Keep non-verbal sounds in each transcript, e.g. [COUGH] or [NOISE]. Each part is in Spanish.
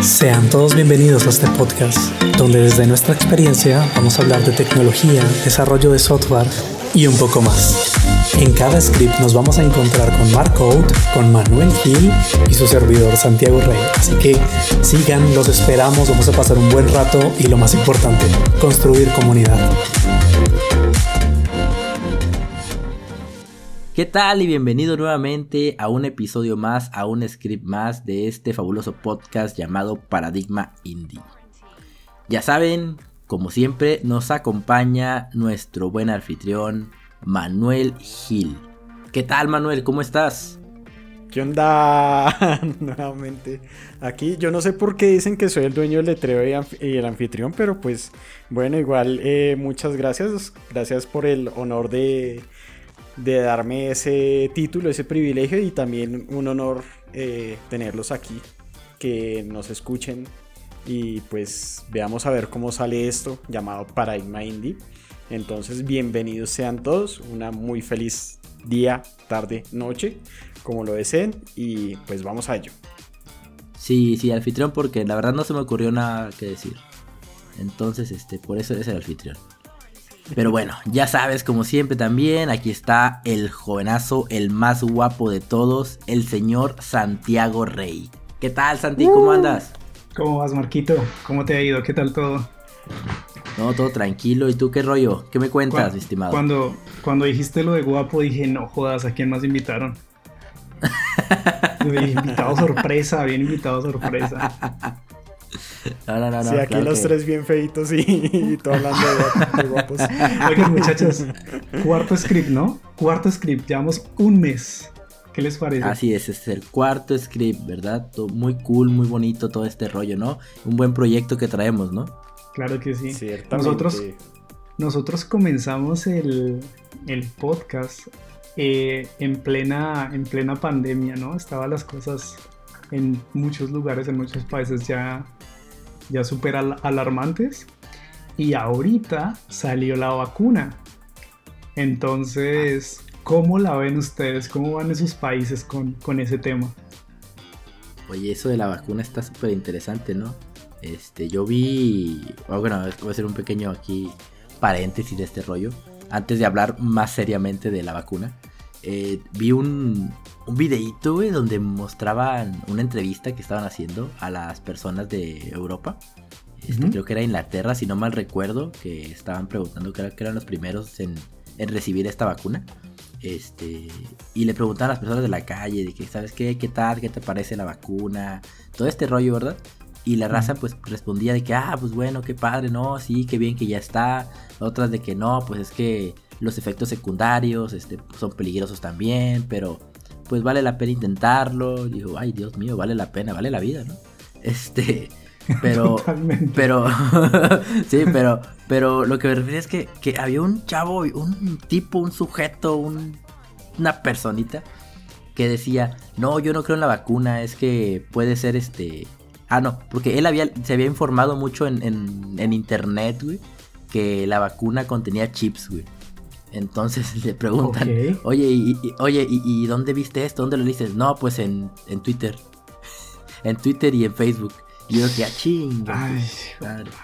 Sean todos bienvenidos a este podcast, donde desde nuestra experiencia vamos a hablar de tecnología, desarrollo de software y un poco más. En cada script nos vamos a encontrar con Mark Out, con Manuel Gil y su servidor Santiago Rey. Así que sigan, los esperamos, vamos a pasar un buen rato y lo más importante, construir comunidad. ¿Qué tal y bienvenido nuevamente a un episodio más, a un script más de este fabuloso podcast llamado Paradigma Indie? Ya saben, como siempre, nos acompaña nuestro buen anfitrión Manuel Gil. ¿Qué tal Manuel? ¿Cómo estás? ¿Qué onda? [LAUGHS] Nuevamente. Aquí yo no sé por qué dicen que soy el dueño del letrero y el anfitrión, pero pues bueno, igual eh, muchas gracias. Gracias por el honor de de darme ese título, ese privilegio y también un honor eh, tenerlos aquí, que nos escuchen y pues veamos a ver cómo sale esto llamado Paradigma Indie. Entonces, bienvenidos sean todos, una muy feliz día, tarde, noche, como lo deseen y pues vamos a ello. Sí, sí, anfitrión porque la verdad no se me ocurrió nada que decir. Entonces, este, por eso es el anfitrión. Pero bueno, ya sabes, como siempre también, aquí está el jovenazo, el más guapo de todos, el señor Santiago Rey. ¿Qué tal, Santi? ¿Cómo uh. andas? ¿Cómo vas, Marquito? ¿Cómo te ha ido? ¿Qué tal todo? No, todo tranquilo. ¿Y tú qué rollo? ¿Qué me cuentas, mi estimado? Cuando, cuando dijiste lo de guapo, dije, no jodas, ¿a quién más invitaron? [LAUGHS] invitado sorpresa, bien invitado sorpresa. [LAUGHS] [LAUGHS] No, no, no, sí, aquí los tres bien feitos y, todo hablando de, guapos. [LAUGHS] Oigan, muchachos, cuarto script, ¿no? Cuarto script, llevamos un mes. ¿Qué les parece? Así es, es el cuarto script, ¿verdad? Muy cool, muy bonito todo este rollo, ¿no? Un buen proyecto que traemos, ¿no? Claro que sí. Nosotros, nosotros comenzamos el, el podcast eh, en, plena, en plena pandemia, ¿no? Estaban las cosas en muchos lugares, en muchos países ya ya súper alarmantes. Y ahorita salió la vacuna. Entonces, ¿cómo la ven ustedes? ¿Cómo van esos países con, con ese tema? Oye, eso de la vacuna está súper interesante, ¿no? Este, yo vi. Oh, bueno, voy a hacer un pequeño aquí paréntesis de este rollo. Antes de hablar más seriamente de la vacuna. Eh, vi un, un videíto, donde mostraban una entrevista que estaban haciendo a las personas de Europa. Este, creo que era Inglaterra, si no mal recuerdo, que estaban preguntando, creo que eran los primeros en, recibir esta vacuna. Este, y le preguntaban a las personas de la calle, de que, ¿sabes qué? ¿Qué tal? ¿Qué te parece la vacuna? Todo este rollo, ¿verdad? Y la raza pues respondía de que, ah, pues bueno, qué padre, no, sí, qué bien que ya está. Otras de que no, pues es que los efectos secundarios este, son peligrosos también, pero pues vale la pena intentarlo. Digo, ay, Dios mío, vale la pena, vale la vida, ¿no? Este, pero, [LAUGHS] pero, [LAUGHS] sí, pero, pero lo que me refiero es que, que había un chavo, un tipo, un sujeto, una personita que decía, no, yo no creo en la vacuna, es que puede ser este... Ah, no, porque él había, se había informado mucho en, en, en internet, güey, que la vacuna contenía chips, güey. Entonces [LAUGHS] le preguntan, oye, y, oye, ¿y, dónde viste esto? ¿Dónde lo dices? No, pues en, en Twitter. [LAUGHS] en Twitter y en Facebook. Y yo que, ah, chinga.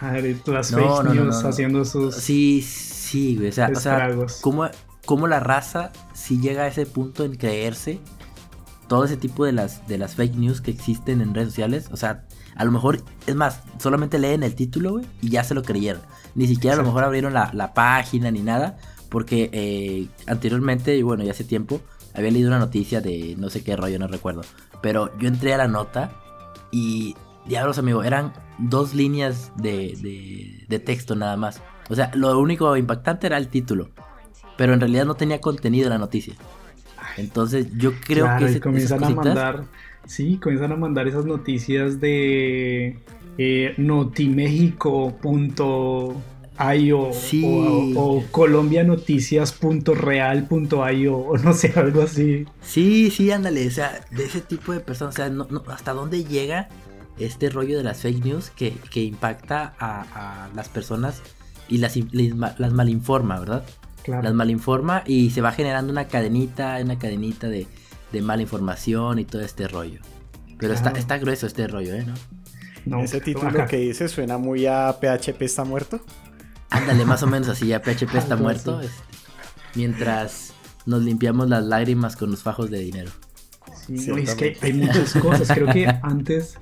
Ay, las fake news haciendo sus. Sí, sí, güey. O sea, o sea ¿cómo, la raza si llega a ese punto en creerse todo ese tipo de las, de las fake news que existen en redes sociales? O sea, a lo mejor, es más, solamente leen el título, güey, y ya se lo creyeron. Ni siquiera a lo mejor abrieron la, la página ni nada porque eh, anteriormente, y bueno, ya hace tiempo, había leído una noticia de no sé qué rollo, no recuerdo. Pero yo entré a la nota y, diablos, amigo, eran dos líneas de, de, texto nada más. O sea, lo único impactante era el título. Pero en realidad no tenía contenido la noticia. Entonces yo creo que se, comienzan a mandar, sí, comienzan a mandar esas noticias de eh, notimexico.com IO o, colombianoticias.real.io o no sé, algo así. Sí, sí, ándale, o sea, de ese tipo de personas, o sea, hasta dónde llega este rollo de las fake news que, impacta a, las personas y las, las malinforma, ¿verdad? Claro. Las malinforma y se va generando una cadenita, una cadenita de, de mala información y todo este rollo. Pero está, está grueso este rollo, ¿eh? ¿No? Ese título que dice suena muy a PHP está muerto. Ándale, más o menos así, ya PHP está muerto. Este, mientras nos limpiamos las lágrimas con los fajos de dinero. Sí, es que hay muchas cosas. Creo que antes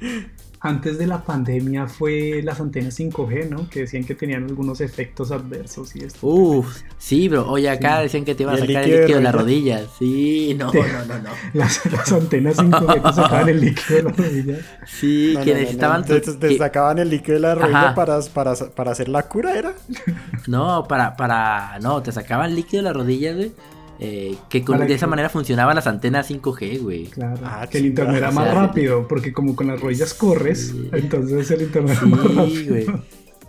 antes de la pandemia fue las antenas 5G, ¿no? Que decían que tenían algunos efectos adversos y esto. Uf, sí, bro. Oye, acá decían que te iban a sacar [LAUGHS] el líquido de, la rodilla. Sí, no, no, no, no. Las, antenas 5G te sacaban el líquido de la rodilla. Sí, que necesitaban. Te, sacaban el líquido de la rodilla para, para, para, hacer la cura, ¿era? No, para, para. No, te sacaban líquido de la rodilla, güey eh, que de esa manera funcionaban las antenas 5G, güey. Claro. Ah, que el internet era más rápido, porque como con las rodillas corres, entonces el internet sí, más rápido. güey.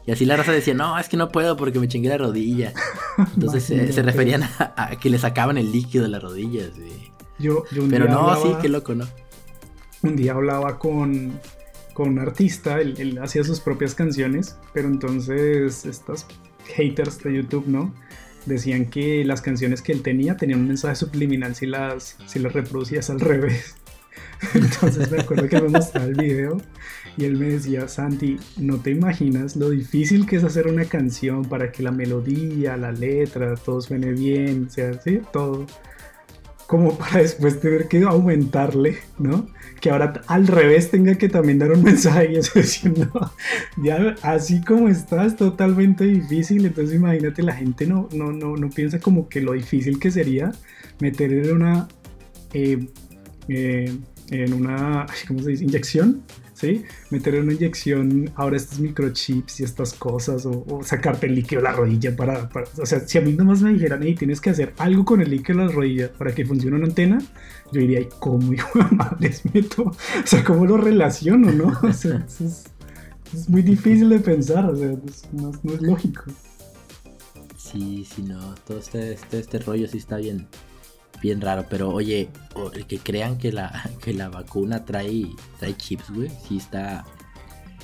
Y así la raza decía, no, es que no puedo porque me chingué la rodilla. Entonces se referían a, que le sacaban el líquido de las rodillas, güey. Yo, yo un Pero no, sí, qué loco, ¿no? Un día hablaba con, con un artista, él, él hacía sus propias canciones, pero entonces estos haters de YouTube, ¿no? Decían que las canciones que él tenía tenían un mensaje subliminal si las, si las reproducías al [LAUGHS] revés. Entonces me acuerdo que me mostraba el video y él me decía, Santi, no te imaginas lo difícil que es hacer una canción para que la melodía, la letra, todo suene bien, o sea, sí, todo como para después tener que aumentarle, ¿no? Que ahora al revés tenga que también dar un [LAUGHS] mensaje y eso diciendo, ya así como está es totalmente difícil, entonces imagínate, la gente no, no, no, no piensa como que lo difícil que sería meter en una, eh, eh, en una, ¿cómo se dice? Inyección ¿sí? Meter una inyección ahora estos microchips y estas cosas, o, sacarte el líquido de la rodilla para, O sea, si a mí nomás me dijeran, hey, tienes que hacer algo con el líquido de la rodilla para que funcione una antena, yo diría, ¿y cómo, hijo de madre, meto? O sea, ¿cómo lo relaciono, no? O sea, es, muy difícil de pensar, o sea, no, es lógico. Sí, sí, no, todo este, este, este rollo sí está bien, bien raro. Pero oye, el que crean que la, [LAUGHS] que la vacuna trae, trae chips, güey, sí está,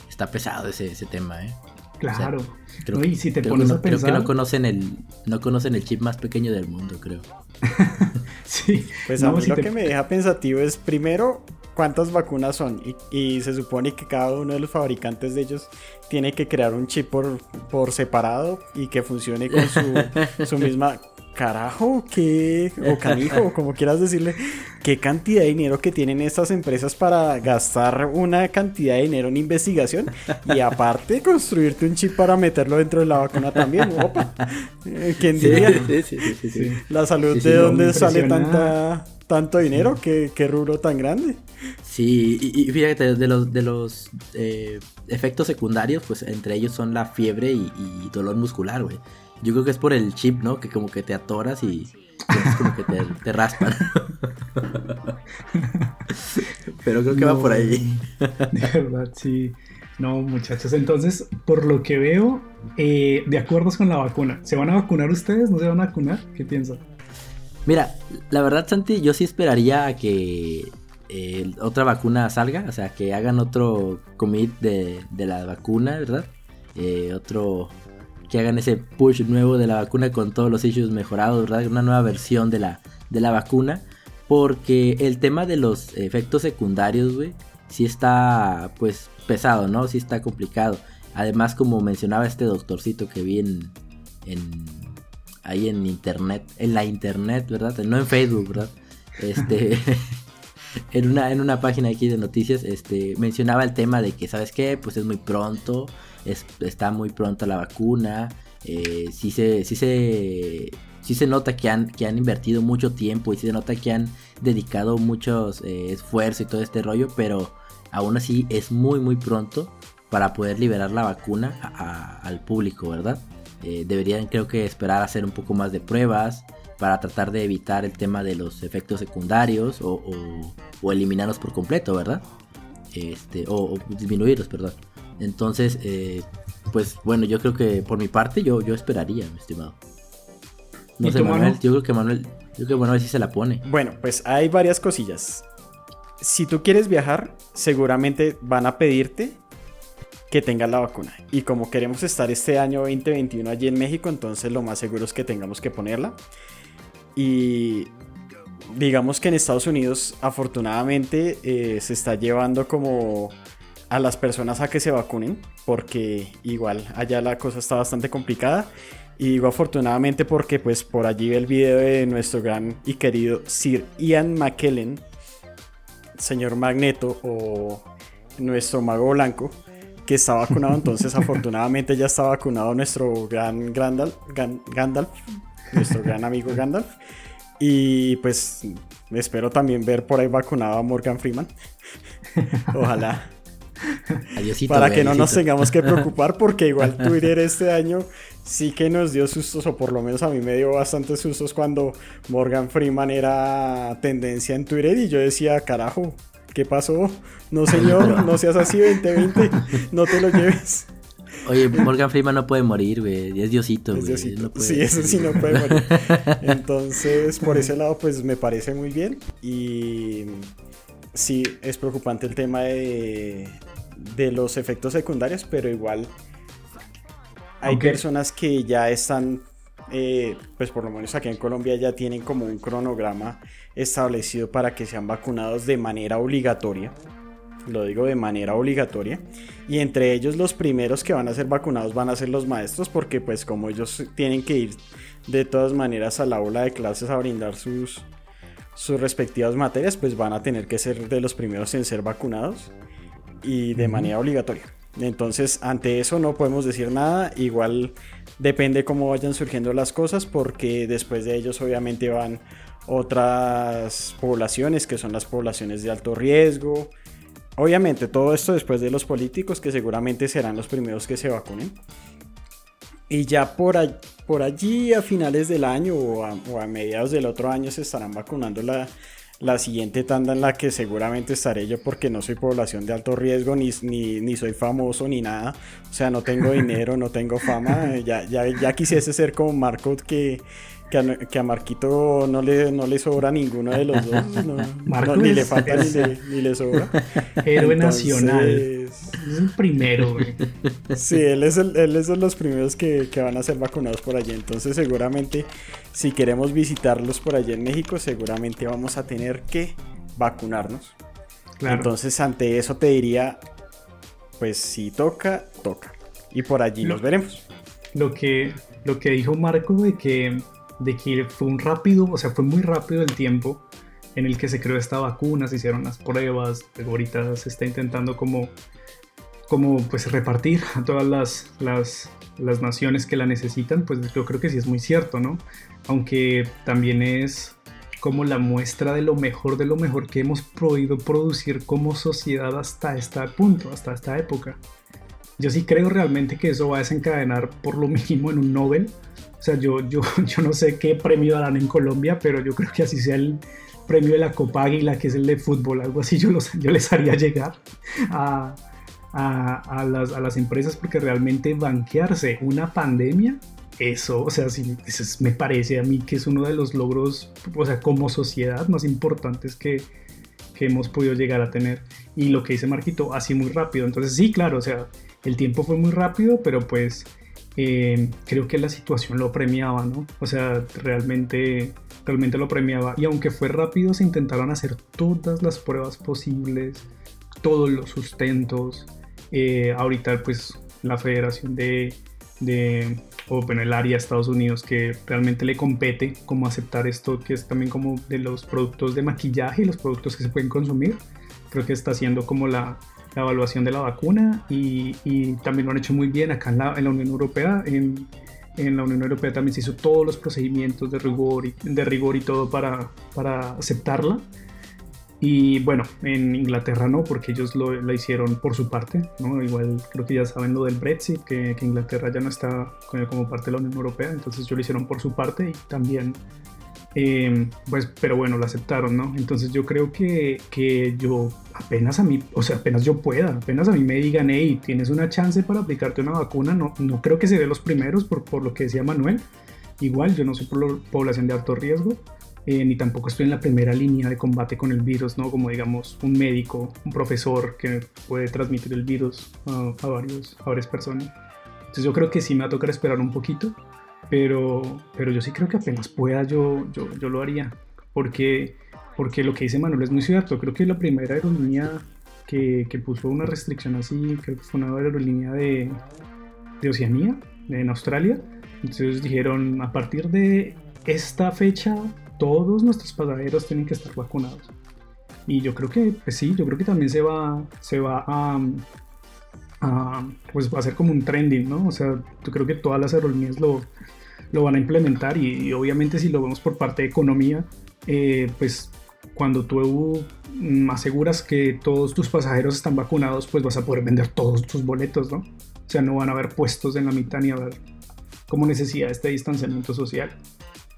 está pesado ese, ese tema, ¿eh? Claro. creo, que, si te pones a pensar... creo que no conocen el no conocen el chip más pequeño del mundo, creo. [LAUGHS] sí. Pues a mí lo que me deja pensativo es primero cuántas vacunas son y, y, se supone que cada uno de los fabricantes de ellos tiene que crear un chip por, por separado y que funcione con su, [LAUGHS] su misma carajo, qué, o [LAUGHS] canijo, como quieras decirle, qué cantidad de dinero que tienen estas empresas para gastar una cantidad de dinero en investigación y aparte [LAUGHS] construirte un chip para meterlo dentro de la vacuna también. Opa, eh, ¿quién diría? la salud de dónde sale tanta tanto dinero, qué, qué rubro tan grande. Sí, y, fíjate, de los, de los eh, efectos secundarios, pues entre ellos son la fiebre y, y dolor muscular, güey. Yo creo que es por el chip, ¿no? Que como que te atoras y es como que te, raspan. [LAUGHS] Pero creo que va por ahí. de verdad, sí. No, muchachos. Entonces, por lo que veo, eh, de acuerdo con la vacuna. ¿Se van a vacunar ustedes? ¿No se van a vacunar? ¿Qué piensan? Mira, la verdad, Santi, yo sí esperaría a que eh, otra vacuna salga. O sea, que hagan otro commit de, de la vacuna, ¿verdad? Eh, otro que hagan ese push nuevo de la vacuna con todos los issues mejorados, ¿verdad? Una nueva versión de la, de la vacuna. Porque el tema de los efectos secundarios, güey, sí está, pues, pesado, ¿no? Sí está complicado. Además, como mencionaba este doctorcito que vi en, ahí en internet, en la internet, ¿verdad? No en Facebook, ¿verdad? Este, [LAUGHS] en una, en una página aquí de noticias, este, mencionaba el tema de que, ¿sabes qué? Pues es muy pronto, está muy pronta la vacuna. Eh, sí, se, sí, se, sí se nota que han, que han invertido mucho tiempo y sí se nota que han dedicado muchos eh, esfuerzo y todo este rollo, pero aún así es muy muy pronto para poder liberar la vacuna al público, ¿verdad? Eh, deberían creo que esperar a hacer un poco más de pruebas para tratar de evitar el tema de los efectos secundarios o, o, eliminarlos por completo, ¿verdad? Este, o disminuirlos, perdón. Entonces, eh, pues bueno, yo creo que por mi parte yo, yo esperaría, mi estimado. No sé, Manuel, yo creo que Manuel, yo creo que Manuel sí se la pone. Bueno, pues hay varias cosillas. Si tú quieres viajar, seguramente van a pedirte que tengas la vacuna. Y como queremos estar este año 2021 allí en México, entonces lo más seguro es que tengamos que ponerla. Y digamos que en Estados Unidos afortunadamente eh, se está llevando como a las personas a que se vacunen, porque igual allá la cosa está bastante complicada. Y digo afortunadamente porque pues por allí ve el video de nuestro gran y querido Sir Ian McKellen, señor Magneto o nuestro mago blanco, que está vacunado. Entonces [LAUGHS] afortunadamente ya está vacunado nuestro gran Gandalf, Gandalf nuestro gran amigo Gandalf. Y pues espero también ver por ahí vacunado a Morgan Freeman. [LAUGHS] Ojalá. Para que no nos tengamos que preocupar porque igual [LAUGHS] Twitter este año sí que nos dio sustos o por lo menos a mí me dio bastantes sustos cuando Morgan Freeman era tendencia en Twitter y yo decía, carajo, ¿qué pasó? No señor, [LAUGHS] no seas así 2020, no te lo lleves. Oye, Morgan Freeman no puede morir, güey. Es Diosito, güey. Sí, eso sí no puede morir. [LAUGHS] Entonces, por ese lado, pues me parece muy bien. Y sí, es preocupante el tema de, de los efectos secundarios, pero igual hay personas que ya están, eh, pues por lo menos aquí en Colombia ya tienen como un cronograma establecido para que sean vacunados de manera obligatoria. Lo digo de manera obligatoria. Y entre ellos los primeros que van a ser vacunados van a ser los maestros porque pues como ellos tienen que ir de todas maneras a la aula de clases a brindar sus, sus respectivas materias, pues van a tener que ser de los primeros en ser vacunados y de manera obligatoria. Entonces, ante eso no podemos decir nada. Igual depende cómo vayan surgiendo las cosas, porque después de ellos obviamente van otras poblaciones, que son las poblaciones de alto riesgo. Obviamente todo esto después de los políticos, que seguramente serán los primeros que se vacunen. Y ya por, por allí a finales del año o a, o a mediados del otro año se estarán vacunando la, la siguiente tanda en la que seguramente estaré yo porque no soy población de alto riesgo, ni, ni, soy famoso, ni nada. O sea, no tengo [LAUGHS] dinero, no tengo fama. Ya, ya, ya quisiese ser como Marco que que a, Marquito no le, no le sobra ninguno de los dos. [LAUGHS] ni le falta ni le, sobra. Héroe nacional. Es el primero, güey. Sí, él es, él es de los primeros que, van a ser vacunados por allí. Entonces, seguramente, si queremos visitarlos por allí en México, seguramente vamos a tener que vacunarnos. Entonces, ante eso te diría, pues si toca, toca. Y por allí nos veremos. Lo que, lo que dijo Marco de que de que fue un rápido, o sea, fue muy rápido el tiempo en el que se creó esta vacuna, se hicieron las pruebas, ahorita se está intentando como, como pues repartir a todas las, las, las naciones que la necesitan, pues yo creo que sí es muy cierto, ¿no? Aunque también es como la muestra de lo mejor de lo mejor que hemos podido producir como sociedad hasta este punto, hasta esta época. Yo sí creo realmente que eso va a desencadenar por lo mínimo en un Nobel o sea, yo, yo, [LAUGHS] yo no sé qué premio darán en Colombia, pero yo creo que así sea el premio de la Copa Águila, que es el de fútbol, algo así, yo, los, yo les haría llegar a, a, las, a las empresas porque realmente banquearse una pandemia eso, o sea, sí, me parece a mí que es uno de los logros, o sea, como sociedad más importantes que, que, hemos podido llegar a tener. Y lo que dice Marquito, así muy rápido. Entonces, sí, claro, o sea, el tiempo fue muy rápido, pero pues eh, creo que la situación lo premiaba, ¿no? O sea, realmente, realmente lo premiaba. Y aunque fue rápido, se intentaron hacer todas las pruebas posibles, todos los sustentos. Eh, ahorita, pues, la Federación de, de o bueno, el área de Estados Unidos que realmente le compete como aceptar esto, que es también como de los productos de maquillaje y los productos que se pueden consumir. Creo que está haciendo como la, la evaluación de la vacuna y, también lo han hecho muy bien acá en la, Unión Europea. En, la Unión Europea también se hizo todos los procedimientos de rigor y, de rigor y todo para, para aceptarla. Y bueno, en Inglaterra no, porque ellos lo, la hicieron por su parte, ¿no? Igual creo que ya saben lo del Brexit, que, que Inglaterra ya no está como parte de la Unión Europea, entonces ellos lo hicieron por su parte y también Em, pues, pero bueno, lo aceptaron, ¿no? Entonces yo creo que, que, yo apenas a mí, o sea, apenas yo pueda, apenas a mí me digan, hey, tienes una chance para aplicarte una vacuna, no, no creo que seré los primeros por, por lo que decía Manuel. Igual, yo no soy por población de alto riesgo, eh, ni tampoco estoy en la primera línea de combate con el virus, ¿no? Como digamos un médico, un profesor que puede transmitir el virus a, a varios, a varias personas. Entonces yo creo que sí me va a tocar esperar un poquito pero, pero yo sí creo que apenas pueda yo, yo, yo lo haría. porque, porque lo que dice Manuel es muy cierto. Creo que la primera aerolínea que, que puso una restricción así, creo que fue una aerolínea de, de Oceanía, en Australia. Entonces dijeron, a partir de esta fecha, todos nuestros pasajeros tienen que estar vacunados. Y yo creo que, pues sí, yo creo que también se va, se va a, pues va a ser como un trending, ¿no? O sea, yo creo que todas las aerolíneas lo, lo van a implementar y, obviamente si lo vemos por parte de economía, eh, pues cuando tú aseguras que todos tus pasajeros están vacunados, pues vas a poder vender todos tus boletos, ¿no? O sea, no van a haber puestos en la mitad ni a haber como necesidad de este distanciamiento social.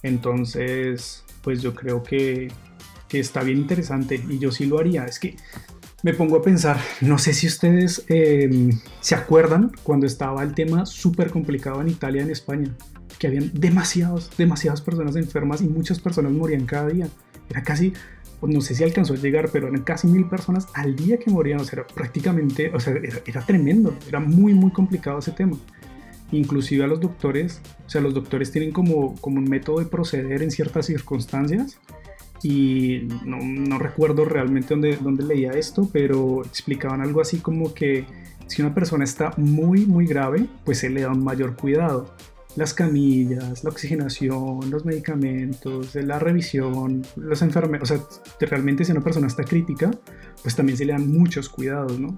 Entonces, pues yo creo que, que está bien interesante y yo sí lo haría. Es que me pongo a pensar, no sé si ustedes em, se acuerdan cuando estaba el tema súper complicado en Italia en España, que habían demasiados, demasiadas personas enfermas y muchas personas morían cada día. Era casi, pues, no sé si alcanzó a llegar, pero eran casi mil personas al día que morían. O sea, era prácticamente, o sea, era, era tremendo, era muy, muy complicado ese tema inclusive a los doctores, o sea, los doctores tienen como, como un método de proceder en ciertas circunstancias y no, no recuerdo realmente dónde, dónde, leía esto, pero explicaban algo así como que si una persona está muy, muy grave, pues se le da un mayor cuidado. Las camillas, la oxigenación, los medicamentos, la revisión, los enfermeros, o sea, realmente si una persona está crítica, pues también se le dan muchos cuidados, ¿no?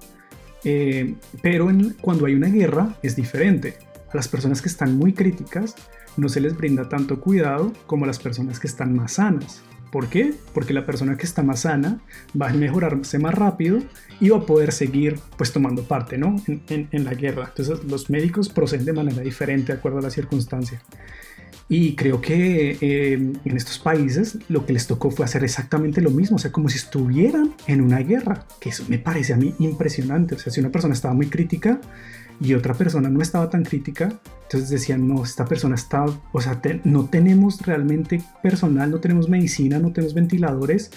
Eh, pero en, cuando hay una guerra es diferente a las personas que están muy críticas no se les brinda tanto cuidado como a las personas que están más sanas. ¿Por qué? Porque la persona que está más sana va a mejorarse más rápido y va a poder seguir pues tomando parte ¿no? en, la guerra. Entonces los médicos proceden de manera diferente de acuerdo a la circunstancia. Y creo que eh, en estos países lo que les tocó fue hacer exactamente lo mismo, o sea, como si estuvieran en una guerra, que eso me parece a mí impresionante. O sea, si una persona estaba muy crítica, y otra persona no estaba tan crítica, entonces decían, no, esta persona está, o sea, no tenemos realmente personal, no tenemos medicina, no tenemos ventiladores,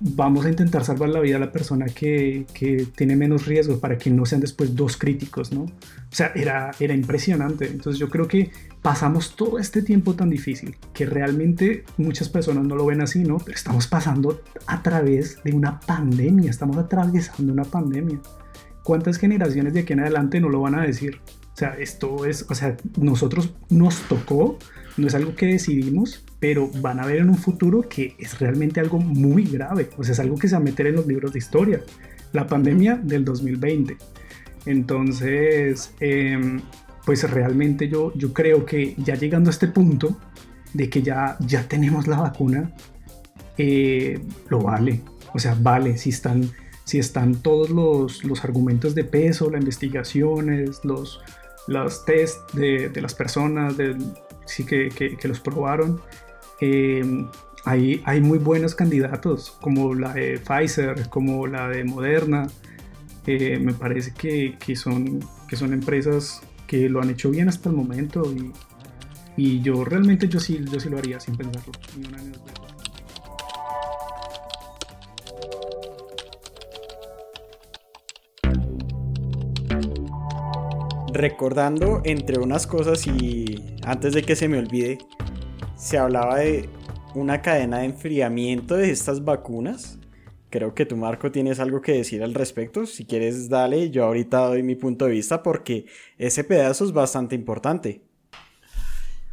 vamos a intentar salvar la vida a la persona que, que tiene menos riesgo para que no sean después dos críticos, ¿no? O sea, era, era impresionante. Entonces yo creo que pasamos todo este tiempo tan difícil que realmente muchas personas no lo ven así, ¿no? Pero estamos pasando a través de una pandemia, estamos atravesando una pandemia. ¿Cuántas generaciones de aquí en adelante no lo van a decir? O sea, esto es, o sea, nosotros nos tocó, no es algo que decidimos, pero van a ver en un futuro que es realmente algo muy grave, o sea, es algo que se va a meter en los libros de historia, la pandemia del 2020. Entonces, em, pues realmente yo, yo creo que ya llegando a este punto de que ya, ya tenemos la vacuna, eh, lo vale, o sea, vale si están si están todos los, los argumentos de peso, las investigaciones, los, test de, de las personas, sí que, que, los probaron. Eh, hay, hay, muy buenos candidatos, como la de Pfizer, como la de Moderna. Eh, me parece que, que, son, que son empresas que lo han hecho bien hasta el momento y, y yo realmente yo sí, yo sí lo haría sin pensarlo. Recordando entre unas cosas y antes de que se me olvide, se hablaba de una cadena de enfriamiento de estas vacunas. Creo que tú, Marco, tienes algo que decir al respecto. Si quieres, dale. Yo ahorita doy mi punto de vista porque ese pedazo es bastante importante.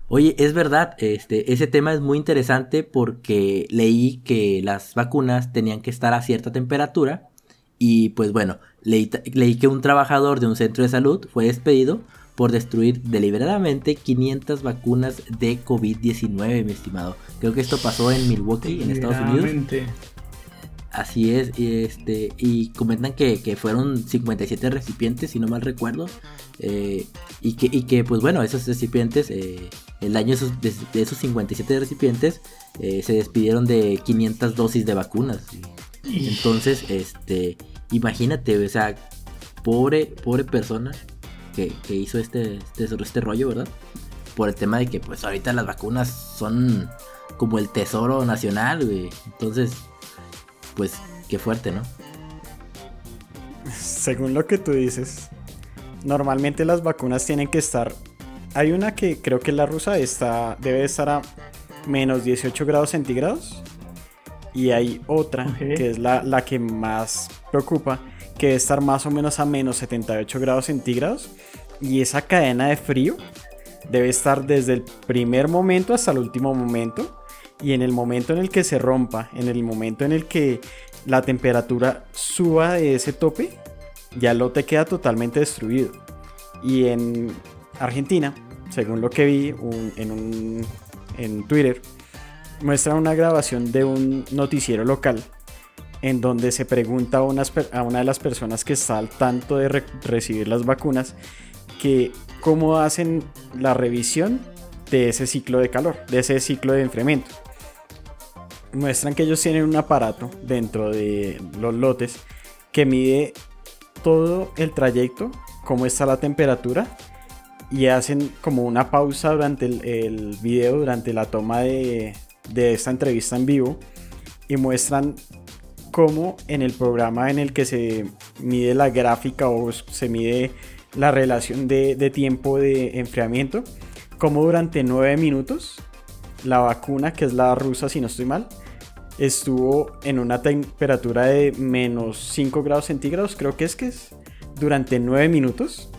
Oye, es verdad, este, ese tema es muy interesante porque leí que las vacunas tenían que estar a cierta temperatura y pues bueno, leí, que un trabajador de un centro de salud fue despedido por destruir deliberadamente 500 vacunas de COVID-19, mi estimado. Creo que esto pasó en Milwaukee, en Estados Unidos. Así es, y, este, y comentan que, fueron 57 recipientes, si no mal recuerdo. Eh, y, que, y que, pues bueno, esos recipientes, eh, el daño de esos, 57 recipientes, eh, se despidieron de 500 dosis de vacunas. Entonces, este, imagínate, o sea, pobre, pobre persona que, hizo este, este, este rollo, ¿verdad? Por el tema de que, pues, ahorita las vacunas son como el tesoro nacional, güey. Entonces, pues, qué fuerte, ¿no? Según lo que tú dices, normalmente las vacunas tienen que estar. Hay una que creo que la rusa está, debe estar a menos 18 grados centígrados Y hay otra, que es la, la que más preocupa, que debe estar más o menos a menos 78 grados centígrados. Y esa cadena de frío debe estar desde el primer momento hasta el último momento. Y en el momento en el que se rompa, en el momento en el que la temperatura suba de ese tope, ya el lote queda totalmente destruido. Y en Argentina, según lo que vi en, un, en Twitter, muestra una grabación de un noticiero local en donde se pregunta a, una de las personas que está al tanto de recibir las vacunas que cómo hacen la revisión de ese ciclo de calor, de ese ciclo de enfriamiento. Muestran que ellos tienen un aparato dentro de los lotes que mide todo el trayecto, cómo está la temperatura y hacen como una pausa durante el, el video, durante la toma de, de esta entrevista en vivo y muestran cómo en el programa en el que se mide la gráfica o se mide la relación de, tiempo de enfriamiento, como durante 9 minutos la vacuna, que es la rusa si no estoy mal, estuvo en una temperatura de menos 5 grados centígrados, creo que es que es, durante 9 minutos.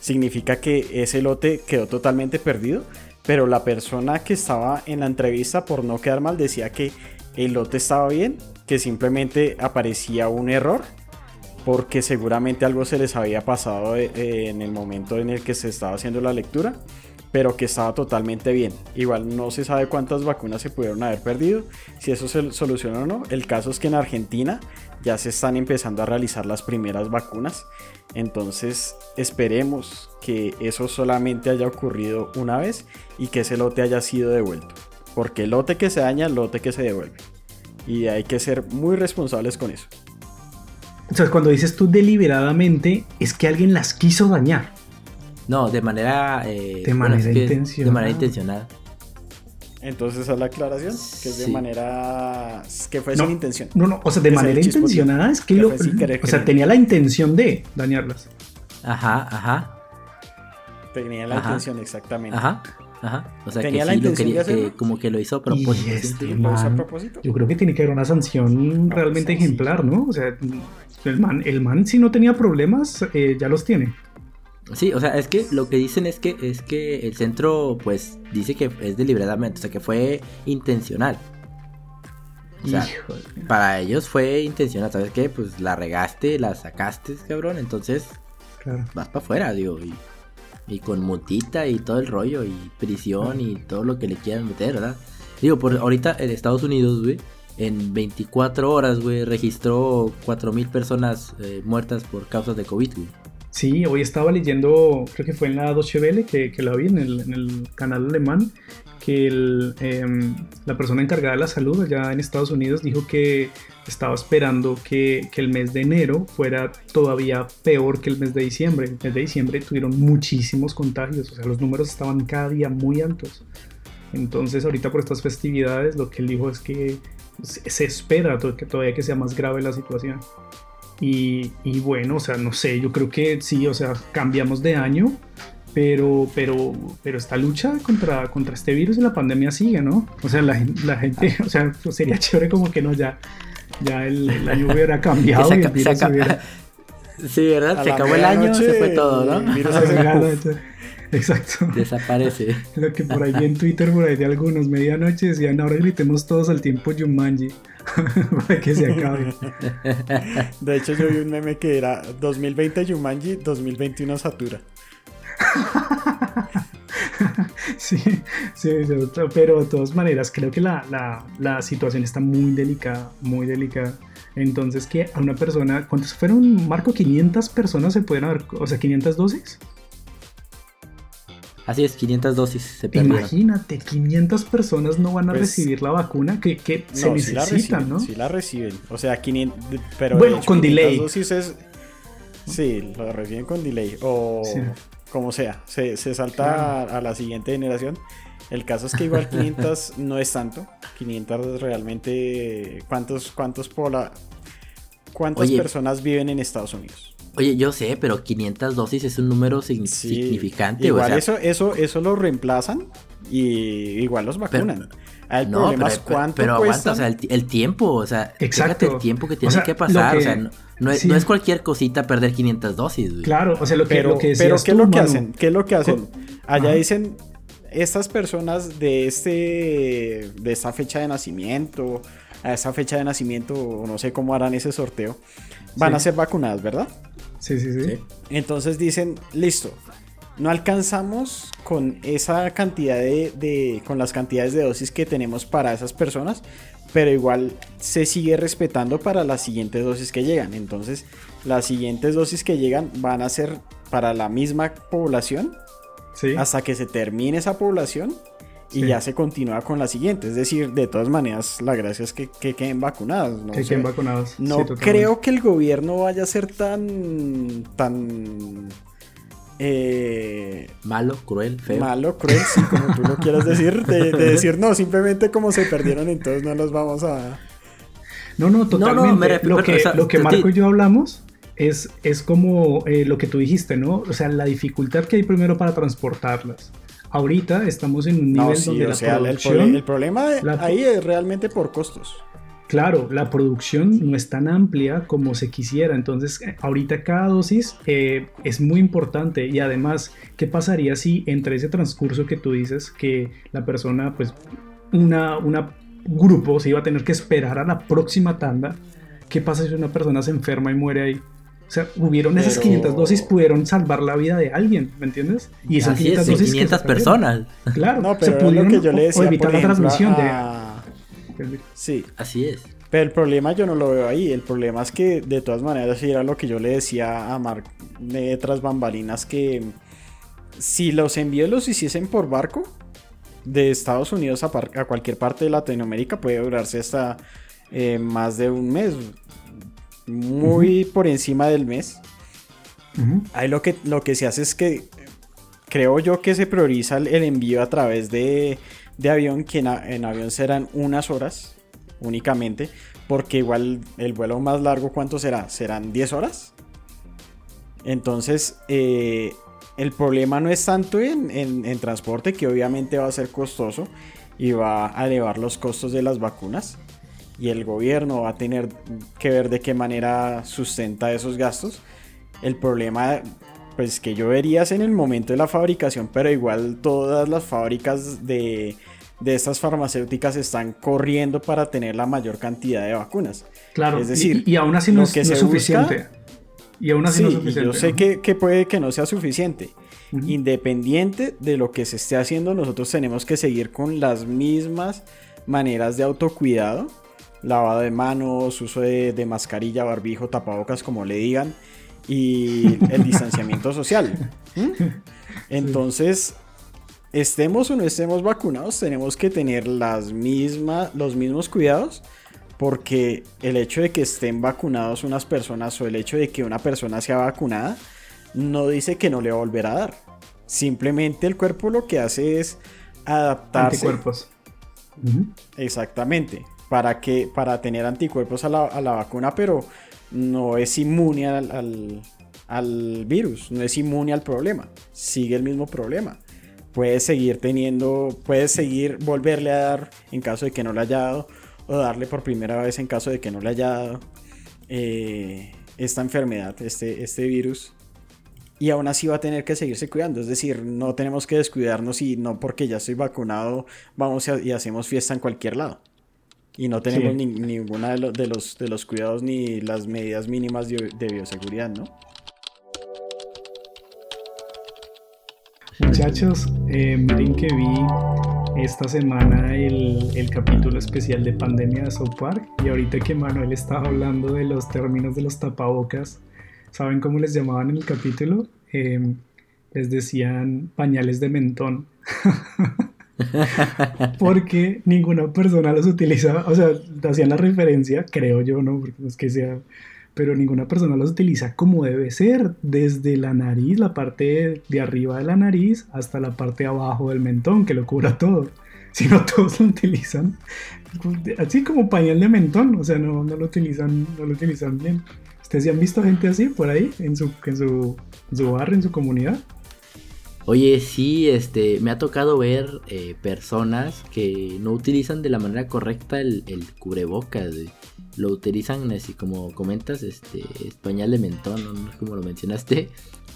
Significa que ese lote quedó totalmente perdido, pero la persona que estaba en la entrevista, por no quedar mal, decía que el lote estaba bien, que simplemente aparecía un error porque seguramente algo se les había pasado eh, eh, en el momento en el que se estaba haciendo la lectura, pero que estaba totalmente bien. Igual no se sabe cuántas vacunas se pudieron haber perdido, si eso se solucionó o no. El caso es que en Argentina ya se están empezando a realizar las primeras vacunas, entonces esperemos que eso solamente haya ocurrido una vez y que ese lote haya sido devuelto, porque el lote que se daña, el lote que se devuelve. Y hay que ser muy responsables con eso. Sea, cuando dices tú deliberadamente, es que alguien las quiso dañar. No, de manera. Eh, de manera intencional. De manera intencional. Entonces, esa es la aclaración, que es de manera. que fue sin intención. No, no, o sea, de manera intencionada es que, lo. o sea, tenía la intención de dañarlas. Ajá, ajá. Tenía la intención, exactamente. Ajá. Ajá. O sea, Tenía que la intención lo quería, como que lo hizo a propósito. Este a propósito? Yo creo que tiene que haber una sanción realmente ejemplar, ¿no? O sea, el man, el man si no tenía problemas, eh, ya los tiene. Sí, o sea, es que lo que dicen es que es que el centro, pues, dice que es deliberadamente, o sea, que fue intencional. O sea, para ellos fue intencional, ¿sabes qué? Pues la regaste, la sacaste, cabrón, entonces vas para afuera, digo, y, y, con multita y todo el rollo, y prisión y todo lo que le quieran meter, ¿verdad? Digo, por ahorita en Estados Unidos, güey, en 24 horas, güey, registró 4.000 personas eh, muertas por causas de COVID, güey. Sí, hoy estaba leyendo, creo que fue en la Deutsche Welle, que, que la vi en el, canal alemán, que em, la persona encargada de la salud allá en Estados Unidos dijo que estaba esperando que, que, el mes de enero fuera todavía peor que el mes de diciembre. El mes de diciembre tuvieron muchísimos contagios, o sea, los números estaban cada día muy altos. Entonces ahorita por estas festividades lo que él dijo es que se espera que todavía que sea más grave la situación. Y, y, bueno, o sea, no sé, yo creo que sí, o sea, cambiamos de año, pero, pero, pero esta lucha contra, contra este virus y la pandemia sigue, ¿no? O sea, la, la gente, [LAUGHS] o sea, pues sería chévere como que no, ya, ya el, año hubiera [LAUGHS] cambiado y el virus hubiera... [LAUGHS] Sí, ¿verdad? Se acabó el año, se fue todo, ¿no? Exacto. Desaparece. Lo que por ahí en Twitter, por ahí de algunos, medianoche decían, ahora gritemos todos al tiempo Jumanji. para que se acabe. De hecho, yo vi un meme que era 2020 Jumanji, 2021 Satura. [LAUGHS] sí, sí, pero de todas maneras creo que la, la, la, situación está muy delicada, muy delicada. Entonces que a una persona, ¿cuántos fueron, Marco? 500 personas se pueden haber, o sea, 500 dosis. Así es, 500 dosis se perdieron. Imagínate, 500 personas no van a pues, recibir la vacuna que, que se necesita, ¿no? Sí la reciben. O sea, 500, pero bueno, con delay. Dosis es, sí, lo reciben con delay. O como sea, se, se salta a, la siguiente generación. El caso es que igual [LAUGHS] 500 no es tanto. 500 realmente... ¿Cuántos, cuántos pola, ¿Cuántas personas viven en Estados Unidos? Oye, yo sé, pero 500 dosis es un número significante. Igual eso, eso, eso lo reemplazan y igual los vacunan. El problema es cuánto pero aguanta, o sea, el, tiempo, o sea, Exacto. el tiempo que tiene que pasar, o sea, no, es, cualquier cosita perder 500 dosis. Claro, o sea, lo que, pero, lo que Pero ¿qué es lo que hacen? ¿Qué es lo que hacen? Allá dicen, estas personas de este de esta fecha de nacimiento, a esa fecha de nacimiento, no sé cómo harán ese sorteo, van a ser vacunadas, ¿verdad? Sí, sí, sí, Entonces dicen, listo, no alcanzamos con esa cantidad de, con las cantidades de dosis que tenemos para esas personas, pero igual se sigue respetando para las siguientes dosis que llegan. Entonces, las siguientes dosis que llegan van a ser para la misma población hasta que se termine esa población y ya se continúa con la siguiente. Es decir, de todas maneras, la gracia es que, queden vacunados. ¿no? Que queden vacunados. No creo que el gobierno vaya a ser tan. tan. Eh, malo, cruel, feo. Malo, cruel, sí, como tú lo quieras decir. De, decir, no, simplemente como se perdieron, entonces no los vamos a. No, no, totalmente. lo, que, lo que Marco y yo hablamos es, es como eh, lo que tú dijiste, ¿no? O sea, la dificultad que hay primero para transportarlas. Ahorita estamos en un nivel donde la producción... El, problema ahí es realmente por costos. Claro, la producción no es tan amplia como se quisiera, entonces eh, ahorita cada dosis eh, es muy importante y además, ¿qué pasaría si entre ese transcurso que tú dices que la persona, pues, una, una grupo se iba a tener que esperar a la próxima tanda? ¿Qué pasa si una persona se enferma y muere ahí? O sea, hubieron esas 500 dosis, pudieron salvar la vida de alguien, ¿me entiendes? Y esas 500 dosis. 500 personas. Claro, no, pero se pudieron que yo le decía, evitar la transmisión Sí. Así es. Pero el problema yo no lo veo ahí. El problema es que, de todas maneras, era lo que yo le decía a Mark de tras bambalinas: que si los envíos los hiciesen por barco de Estados Unidos a, a cualquier parte de Latinoamérica, puede durarse hasta eh, más de un mes muy por encima del mes. Ahí lo que, lo que se hace es que creo yo que se prioriza el, envío a través de, avión, que en, avión serán unas horas únicamente, porque igual el vuelo más largo, ¿cuánto será? ¿Serán 10 horas? Entonces, eh, el problema no es tanto en, en, transporte, que obviamente va a ser costoso y va a elevar los costos de las vacunas, y el gobierno va a tener que ver de qué manera sustenta esos gastos. El problema pues que yo vería es en el momento de la fabricación, pero igual todas las fábricas de, de estas farmacéuticas están corriendo para tener la mayor cantidad de vacunas. Claro, es decir, y, aún así no, es, suficiente. y aún así no es suficiente. Yo sé que, que, puede que no sea suficiente. Independiente de lo que se esté haciendo, nosotros tenemos que seguir con las mismas maneras de autocuidado lavado de manos, uso de, mascarilla, barbijo, tapabocas, como le digan, y el distanciamiento social. Entonces, estemos o no estemos vacunados, tenemos que tener las mismas, los mismos cuidados, porque el hecho de que estén vacunados unas personas o el hecho de que una persona sea vacunada, no dice que no le va a volver a dar. Simplemente el cuerpo lo que hace es adaptarse. Anticuerpos. Exactamente para, que, para tener anticuerpos a la, vacuna, pero no es inmune al, virus, no es inmune al problema, sigue el mismo problema. Puede seguir teniendo, puede seguir volverle a dar en caso de que no le haya dado, o darle por primera vez en caso de que no le haya dado eh, esta enfermedad, este, este virus. Y aún así va a tener que seguirse cuidando. Es decir, no tenemos que descuidarnos y no porque ya estoy vacunado vamos y hacemos fiesta en cualquier lado. Y no tenemos ni, ninguna de, los, de los cuidados ni las medidas mínimas de, bioseguridad, ¿no? Muchachos, eh, miren que vi esta semana el, el, capítulo especial de pandemia de South Park y ahorita que Manuel estaba hablando de los términos de los tapabocas, ¿saben cómo les llamaban en el capítulo? Eh, les decían pañales de mentón. [LAUGHS] [LAUGHS] porque ninguna persona los utiliza, o sea, hacían la referencia, creo yo, ¿no? Porque es que sea, pero ninguna persona los utiliza como debe ser, desde la nariz, la parte de arriba de la nariz, hasta la parte de abajo del mentón, que lo cubra todo. [LAUGHS] Si no todos lo utilizan, así como pañal de mentón, o sea, no, no lo utilizan, no lo utilizan bien. ¿Ustedes han visto gente así por ahí, en su, en su, barrio, en su comunidad? Oye, sí, este, me ha tocado ver eh, personas que no utilizan de la manera correcta el, el cubrebocas, lo utilizan así como comentas, este, español de mentón, ¿no? como lo mencionaste,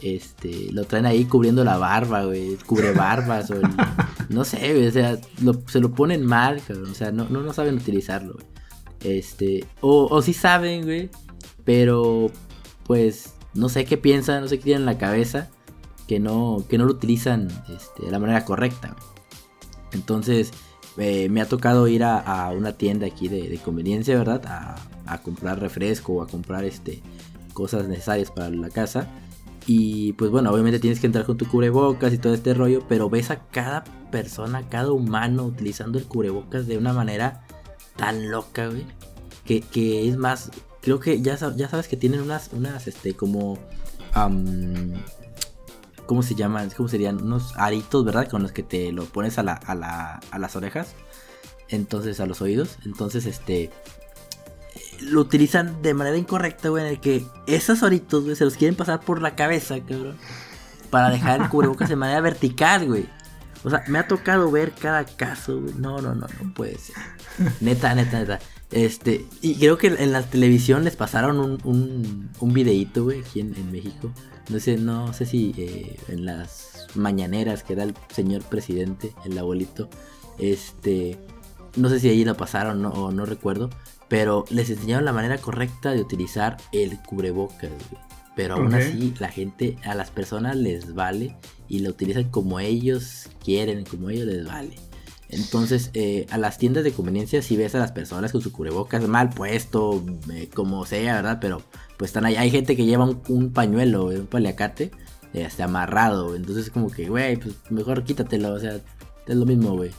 este, lo traen ahí cubriendo la barba, güey, cubre barbas, o [LAUGHS] no sé, güey, o sea, se lo ponen mal, cabrón, o sea, no, no, saben utilizarlo, güey. Este, o, o sí saben, güey, pero pues no sé qué piensan, no sé qué tienen en la cabeza, que no, que no lo utilizan este, de la manera correcta. Entonces, eh, me ha tocado ir a, una tienda aquí de, conveniencia, ¿verdad? A, a, comprar refresco o a comprar este, cosas necesarias para la casa. Y pues bueno, obviamente tienes que entrar con tu cubrebocas y todo este rollo, pero ves a cada persona, cada humano utilizando el cubrebocas de una manera tan loca, güey. Que, que es más, creo que ya, ya sabes que tienen unas, unas, este, como... ¿Cómo se llaman? ¿Cómo serían? Unos aritos, ¿verdad? Con los que te lo pones a, la, a, la, a las orejas. Entonces, a los oídos. Entonces, este lo utilizan de manera incorrecta, güey, en el que esos oritos, güey, se los quieren pasar por la cabeza, cabrón. Para dejar el cubrebocas de manera vertical, güey. O sea, me ha tocado ver cada caso, güey. No, no, no, no puede ser. Neta, neta, neta. Este, y creo que en la televisión les pasaron un, un, un videíto, güey, aquí en, México. No sé, no sé si eh, en las mañaneras que da el señor presidente, el abuelito. Este, no sé si ahí lo pasaron o no recuerdo. Pero les enseñaron la manera correcta de utilizar el cubrebocas, Pero aún así, la gente, a las personas les vale y lo utilizan como ellos quieren, como ellos les vale. Entonces, eh, a las tiendas de conveniencia, si ves a las personas con su cubrebocas mal puesto, eh, como sea, ¿verdad? Pero pues están ahí. Hay gente que lleva un, pañuelo, un paliacate, este, amarrado. Entonces, como que, güey, pues mejor quítatelo. O sea, es lo mismo, güey.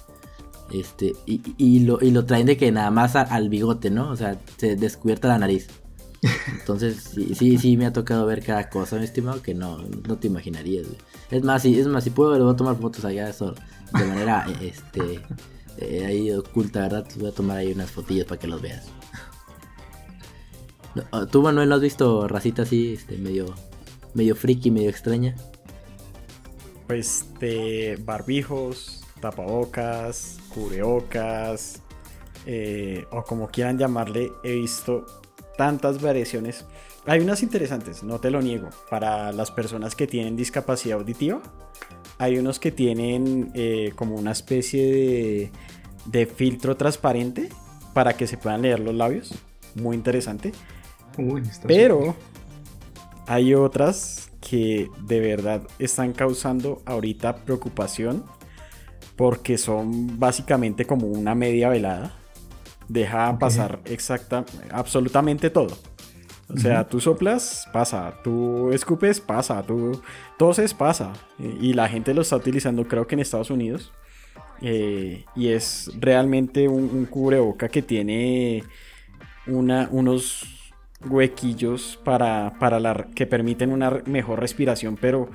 Este, y, lo, y lo traen de que nada más al bigote, ¿no? O sea, se descubierta la nariz. Entonces, sí, sí, sí, me ha tocado ver cada cosa, mi estimado, que no, no te imaginarías, Es más, si, es más, si puedo, le voy a tomar fotos allá, eso, de manera, este, eh, ahí oculta, ¿verdad? Voy a tomar ahí unas fotillas para que los veas. ¿Tú, Manuel, has visto racita así, este, medio, medio friki, medio extraña? Pues de barbijos, tapabocas, cubreocas, eh, o como quieran llamarle, he visto tantas variaciones. Hay unas interesantes, no te lo niego, para las personas que tienen discapacidad auditiva. Hay unos que tienen eh, como una especie de, filtro transparente para que se puedan leer los labios. Muy interesante. Pero hay otras que de verdad están causando ahorita preocupación porque son básicamente como una media velada. Deja pasar exacta, absolutamente todo. O sea, tú soplas, pasa, tú escupes, pasa, tú toses, pasa. Y la gente lo está utilizando, creo que en Estados Unidos. Eh, y es realmente un, cubreboca que tiene una, unos huequillos para, para la, que permiten una mejor respiración, pero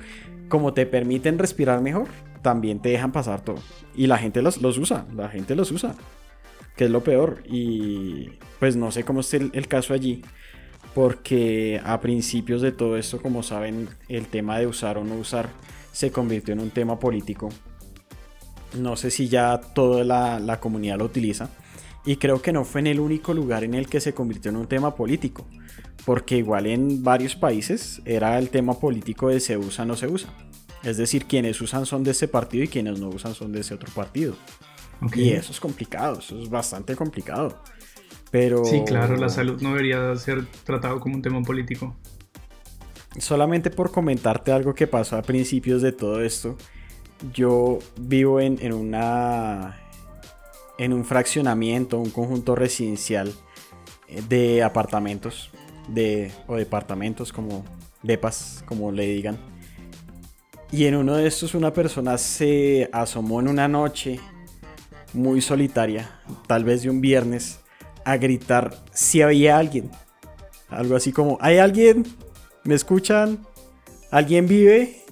como te permiten respirar mejor, también te dejan pasar todo. Y la gente los, usa, la gente los usa, que es lo peor. Y pues no sé cómo es el, caso allí, porque a principios de todo esto, como saben, el tema de usar o no usar se convirtió en un tema político. No sé si ya toda la, la comunidad lo utiliza. Y creo que no fue en el único lugar en el que se convirtió en un tema político. Porque igual en varios países era el tema político de se usa o no se usa. Es decir, quienes usan son de ese partido y quienes no usan son de ese otro partido. Y eso es complicado, eso es bastante complicado. Pero... Sí, claro, la salud no debería ser tratado como un tema político. Solamente por comentarte algo que pasó a principios de todo esto, yo vivo en, en una en un fraccionamiento, un conjunto residencial eh, de apartamentos de, o departamentos como depas, como le digan. Y en uno de estos una persona se asomó en una noche muy solitaria, tal vez de un viernes, a gritar si había alguien. Algo así como, ¿hay alguien? ¿Me escuchan? ¿Alguien vive?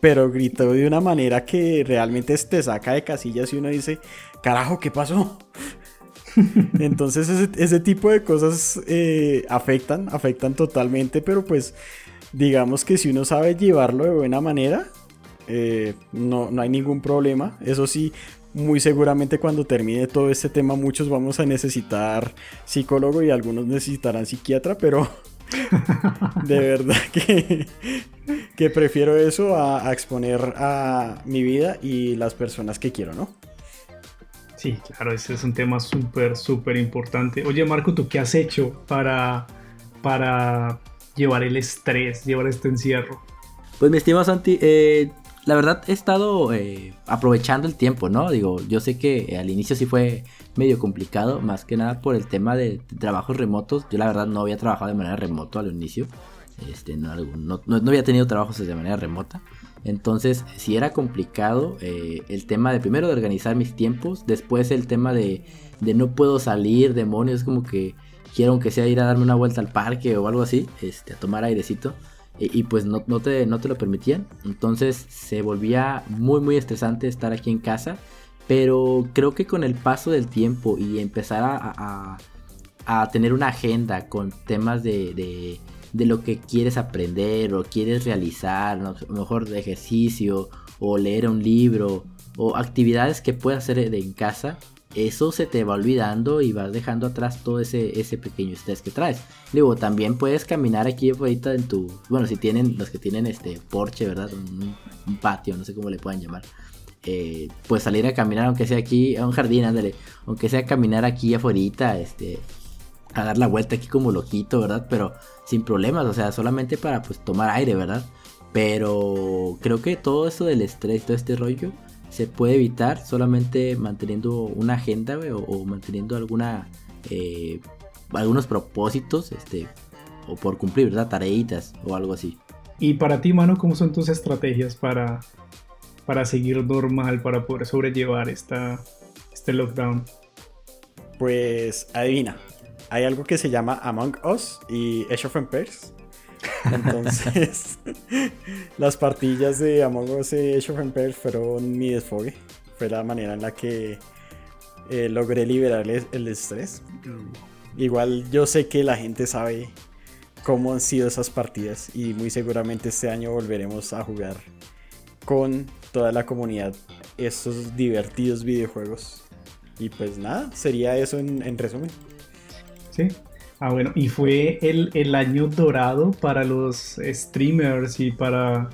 Pero gritó de una manera que realmente te saca de casillas y uno dice, carajo, ¿qué pasó? [LAUGHS] Entonces ese, tipo de cosas eh, afectan, afectan totalmente, pero pues digamos que si uno sabe llevarlo de buena manera, eh, no, no hay ningún problema. Eso sí, muy seguramente cuando termine todo este tema muchos vamos a necesitar psicólogo y algunos necesitarán psiquiatra, pero [LAUGHS] de verdad que, que prefiero eso a, a, exponer a mi vida y las personas que quiero, ¿no? Sí, claro, ese es un tema súper, súper importante. Oye, Marco, ¿tú qué has hecho para, para llevar el estrés, llevar este encierro? Pues mi estimado Santi, eh, la verdad he estado eh, aprovechando el tiempo, ¿no? Digo, yo sé que al inicio sí fue medio complicado, más que nada por el tema de trabajos remotos. Yo la verdad no había trabajado de manera remota al inicio. Este, no, no, no había tenido trabajos de manera remota. Entonces, si era complicado eh, el tema de primero de organizar mis tiempos, después el tema de, de no puedo salir, demonios, como que quiero aunque sea ir a darme una vuelta al parque o algo así, este, a tomar airecito. Y, pues no, no, te, no te lo permitían. Entonces se volvía muy muy estresante estar aquí en casa. Pero creo que con el paso del tiempo y empezar a, a, tener una agenda con temas de, de, lo que quieres aprender o quieres realizar, lo mejor de ejercicio o leer un libro o actividades que puedas hacer en casa, eso se te va olvidando y vas dejando atrás todo ese, ese pequeño estrés que traes. Digo, también puedes caminar aquí ahorita en tu, bueno, si tienen los que tienen este porche, ¿verdad? Un, patio, no sé cómo le puedan llamar. Eh, pues salir a caminar, aunque sea aquí, a un jardín, ándale, aunque sea caminar aquí afuera, este, a dar la vuelta aquí como loquito, ¿verdad? Pero sin problemas, o sea, solamente para pues tomar aire, ¿verdad? Pero creo que todo eso del estrés, todo este rollo, se puede evitar solamente manteniendo una agenda o, manteniendo alguna eh, algunos propósitos este o por cumplir verdad tareitas o algo así. Y para ti mano cómo son tus estrategias para para seguir normal para poder sobrellevar esta este lockdown pues adivina hay algo que se llama Among Us y Age of Empires entonces, [LAUGHS] las partillas de Among Us y Age of Empires fueron mi desfogue. Fue la manera en la que eh, logré liberar el estrés. Igual yo sé que la gente sabe cómo han sido esas partidas y muy seguramente este año volveremos a jugar con toda la comunidad estos divertidos videojuegos. Y pues nada, sería eso en resumen. Sí, Ah, bueno, y fue el, año dorado para los streamers y para,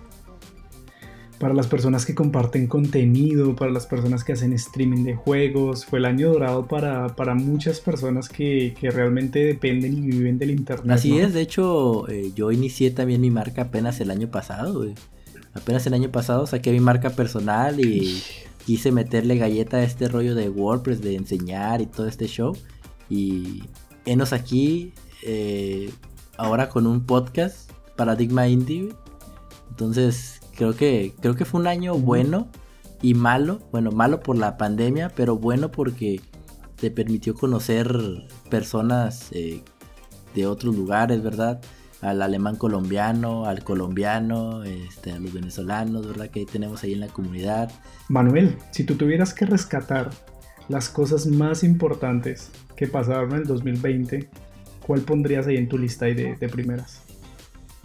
para las personas que comparten contenido, para las personas que hacen streaming de juegos. Fue el año dorado para, muchas personas que, realmente dependen y viven del internet. Así es, de hecho, eh, yo inicié también mi marca apenas el año pasado. Apenas el año pasado saqué mi marca personal y quise meterle galleta a este rollo de WordPress, de enseñar y todo este show. Y enos aquí eh, ahora con un podcast, Paradigma Indie. Entonces, creo que, creo que fue un año bueno y malo. Bueno, malo por la pandemia, pero bueno porque te permitió conocer personas eh, de otros lugares, ¿verdad? Al alemán colombiano, al colombiano, este, a los venezolanos, ¿verdad? Que tenemos ahí en la comunidad. Manuel, si tú tuvieras que rescatar las cosas más importantes que pasaron en el 2020, ¿cuál pondrías ahí en tu lista de, primeras?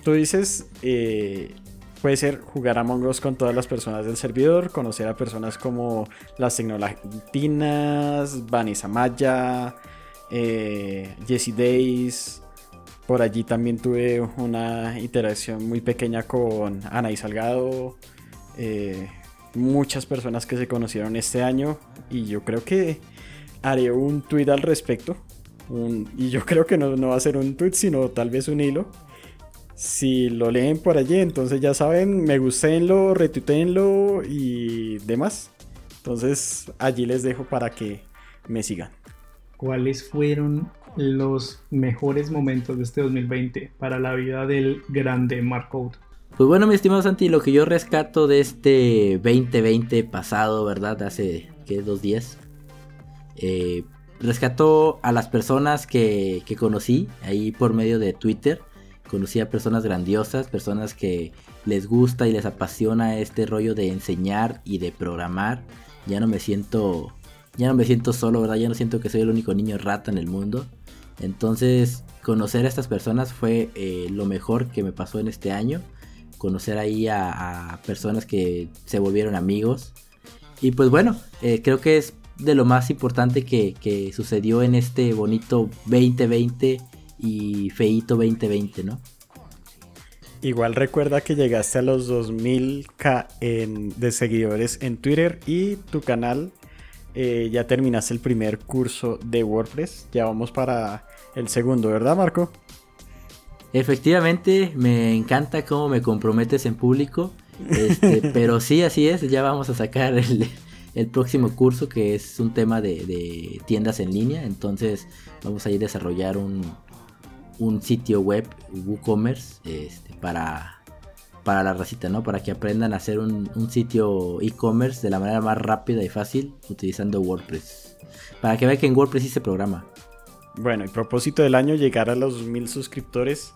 Tú dices, eh, puede ser jugar a Us con todas las personas del servidor, conocer a personas como las Tecnolatinas, Vanessa Maya, eh, Jessie Days. Por allí también tuve una interacción muy pequeña con Ana y Salgado. Eh, muchas personas que se conocieron este año y yo creo que haré un tweet al respecto. y yo [LAUGHS] creo que no, va a ser un tweet, sino tal vez un hilo. Si lo leen por allí, entonces ya saben, me gustenlo, retuiteenlo y demás. Entonces allí les dejo para que me sigan. ¿Cuáles fueron los mejores momentos de este 2020 para la vida del grande Marco pues bueno, mi estimado Santi, lo que yo rescato de este 2020 pasado, ¿verdad? Hace, ¿qué? Dos días. Eh, rescato a las personas que, que conocí ahí por medio de Twitter. Conocí a personas grandiosas, personas que les gusta y les apasiona este rollo de enseñar y de programar. Ya no me siento ya no me siento solo, ¿verdad? Ya no siento que soy el único niño rata en el mundo. Entonces, conocer a estas personas fue eh, lo mejor que me pasó en este año. Conocer ahí a, personas que se volvieron amigos. Y pues bueno, eh, creo que es de lo más importante que, que, sucedió en este bonito 2020 y feito 2020, ¿no? Igual recuerda que llegaste a los 2000k de seguidores en Twitter y tu canal eh, ya terminaste el primer curso de WordPress. Ya vamos para el segundo, ¿verdad, Marco? Efectivamente, me encanta cómo me comprometes en público. Este, [LAUGHS] pero sí, así es. Ya vamos a sacar el, próximo curso que es un tema de, tiendas en línea. Entonces, vamos a ir a desarrollar un, sitio web, WooCommerce, este, para para la racita, ¿no? Para que aprendan a hacer un, sitio e-commerce de la manera más rápida y fácil utilizando WordPress. Para que vean que en WordPress sí se programa. Bueno, el propósito del año llegar a los mil suscriptores.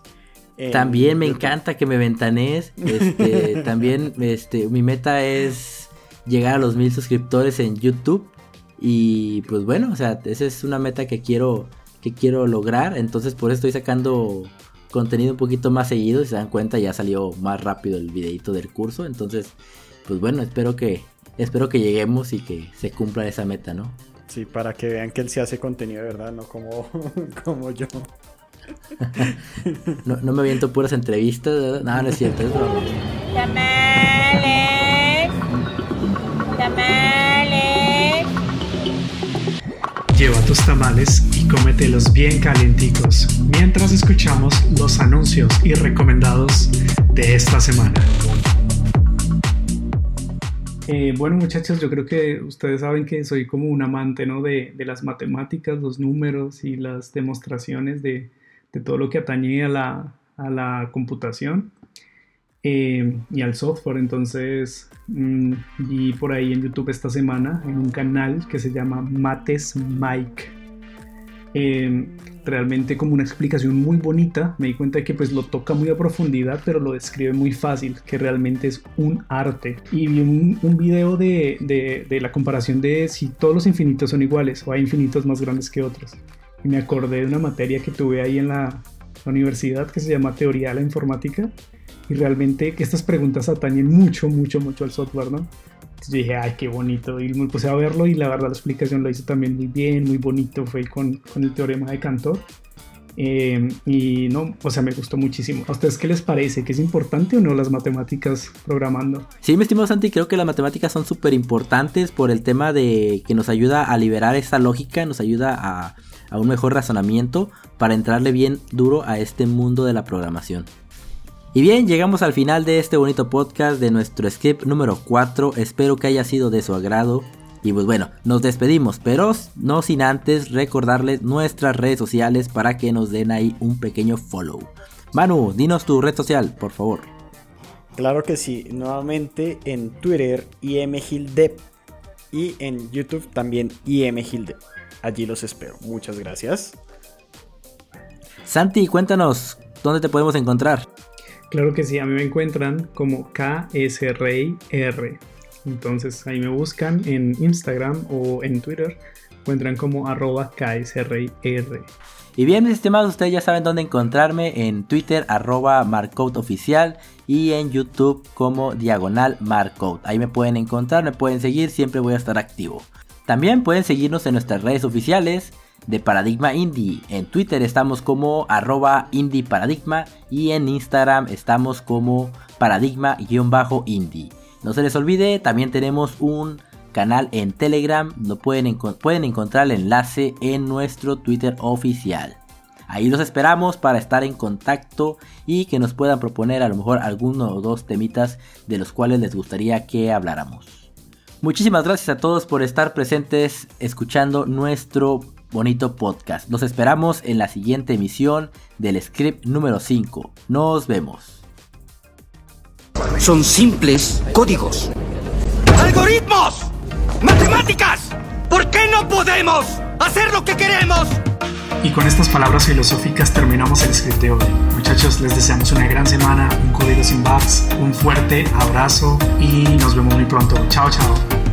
También me encanta que me ventanees. Este, [LAUGHS] también este, mi meta es llegar a los mil suscriptores en YouTube. Y pues bueno, o sea, esa es una meta que quiero, que quiero lograr. Entonces por eso estoy sacando contenido un poquito más seguido. Si se dan cuenta, ya salió más rápido el videito del curso. Entonces, pues bueno, espero que, espero que lleguemos y que se cumpla esa meta, ¿no? Sí, para que vean que él sí hace contenido de verdad, no como, [LAUGHS] como yo. [LAUGHS] no, no, me aviento puras entrevistas, ¿verdad? No, no es cierto, es broma. Lleva tus tamales y cómetelos bien calienticos mientras escuchamos los anuncios y recomendados de esta semana. Eh, bueno muchachos, yo creo que ustedes saben que soy como un amante ¿no? de, las matemáticas, los números y las demostraciones de, todo lo que atañe a la, a la computación. Eh, y al software. Entonces mm, vi por ahí en YouTube esta semana en un canal que se llama Mates Mike. Eh, realmente como una explicación muy bonita. Me di cuenta de que pues lo toca muy a profundidad, pero lo describe muy fácil, que realmente es un arte. Y vi un, un video de, de, de, la comparación de si todos los infinitos son iguales o hay infinitos más grandes que otros. Y me acordé de una materia que tuve ahí en la universidad que se llama Teoría de la Informática y realmente estas preguntas atañen mucho, mucho, mucho al software, ¿no? Entonces dije, ay, qué bonito, y me puse a verlo y la verdad la explicación lo hizo también muy bien, muy bonito, fue con, con el teorema de Cantor. Eh, y no, o sea, me gustó muchísimo. ¿A ustedes qué les parece? ¿Que es importante o no las matemáticas programando? Sí, mi estimado Santi, creo que las matemáticas son súper importantes por el tema de que nos ayuda a liberar esa lógica, nos ayuda a, a un mejor razonamiento para entrarle bien duro a este mundo de la programación. Y bien, llegamos al final de este bonito podcast de nuestro script número 4. Espero que haya sido de su agrado. Y pues bueno, nos despedimos, pero no sin antes recordarles nuestras redes sociales para que nos den ahí un pequeño follow. Manu, dinos tu red social, por favor. Claro que sí, nuevamente en Twitter IMGildev y en YouTube también IMGildev. Allí los espero. Muchas gracias. Santi, cuéntanos, ¿dónde te podemos encontrar? Claro que sí, a mí me encuentran como KSRIR. Entonces ahí me buscan en Instagram o en Twitter. Encuentran como arroba. Y bien, mis estimados, ustedes ya saben dónde encontrarme en Twitter, arroba y en YouTube como diagonal Marcode. Ahí me pueden encontrar, me pueden seguir, siempre voy a estar activo. También pueden seguirnos en nuestras redes oficiales de Paradigma Indie. En Twitter estamos como arroba indie y en Instagram estamos como paradigma-indie. No se les olvide, también tenemos un canal en Telegram, no pueden, pueden encontrar el enlace en nuestro Twitter oficial. Ahí los esperamos para estar en contacto y que nos puedan proponer a lo mejor alguno o dos temitas de los cuales les gustaría que habláramos. Muchísimas gracias a todos por estar presentes escuchando nuestro bonito podcast. Nos esperamos en la siguiente emisión del script número 5. Nos vemos. Son simples códigos. ¡Algoritmos! ¡Matemáticas! ¿Por qué no podemos hacer lo que queremos? Y con estas palabras filosóficas terminamos el script de hoy. Muchachos, les deseamos una gran semana, un código sin bugs, un fuerte abrazo y nos vemos muy pronto. Chao, chao.